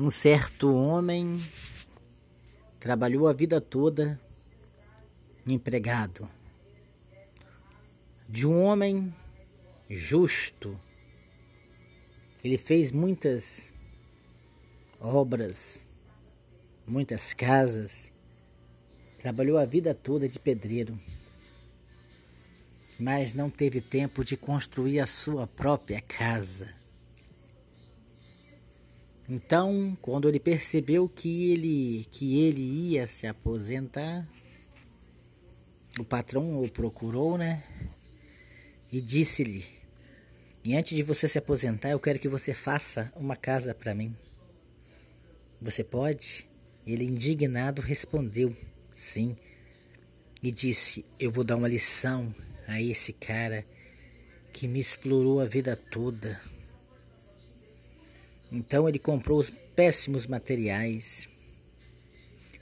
Um certo homem trabalhou a vida toda empregado de um homem justo. Ele fez muitas obras, muitas casas, trabalhou a vida toda de pedreiro, mas não teve tempo de construir a sua própria casa. Então, quando ele percebeu que ele, que ele ia se aposentar, o patrão o procurou, né? E disse-lhe: E antes de você se aposentar, eu quero que você faça uma casa para mim. Você pode? Ele, indignado, respondeu: Sim. E disse: Eu vou dar uma lição a esse cara que me explorou a vida toda então ele comprou os péssimos materiais,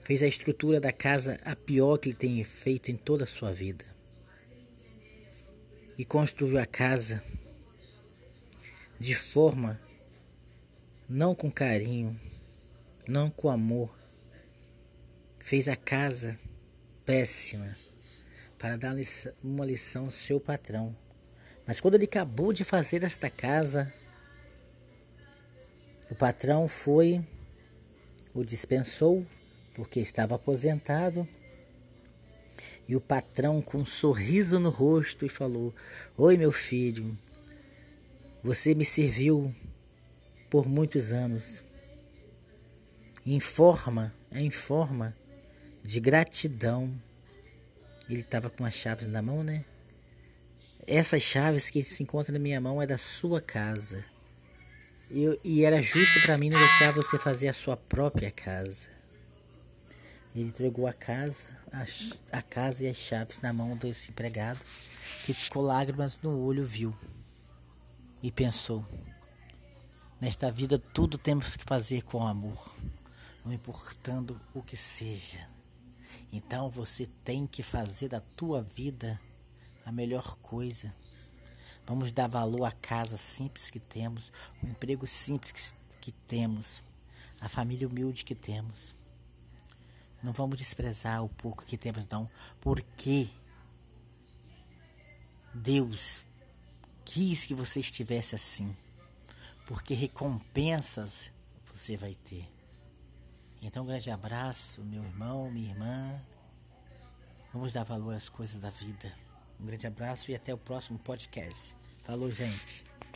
fez a estrutura da casa a pior que ele tenha feito em toda a sua vida. E construiu a casa de forma não com carinho, não com amor. Fez a casa péssima para dar uma lição ao seu patrão. Mas quando ele acabou de fazer esta casa, patrão foi, o dispensou, porque estava aposentado. E o patrão, com um sorriso no rosto, e falou: Oi, meu filho, você me serviu por muitos anos. Em forma, em forma de gratidão. Ele estava com as chaves na mão, né? Essas chaves que se encontram na minha mão é da sua casa. Eu, e era justo para mim não deixar você fazer a sua própria casa. Ele entregou a casa, a, a casa e as chaves na mão desse empregado, que ficou lágrimas no olho, viu. E pensou: nesta vida tudo temos que fazer com amor, não importando o que seja. Então você tem que fazer da tua vida a melhor coisa. Vamos dar valor à casa simples que temos, o emprego simples que temos, a família humilde que temos. Não vamos desprezar o pouco que temos, não, porque Deus quis que você estivesse assim, porque recompensas você vai ter. Então, um grande abraço, meu irmão, minha irmã. Vamos dar valor às coisas da vida. Um grande abraço e até o próximo podcast. Falou, gente.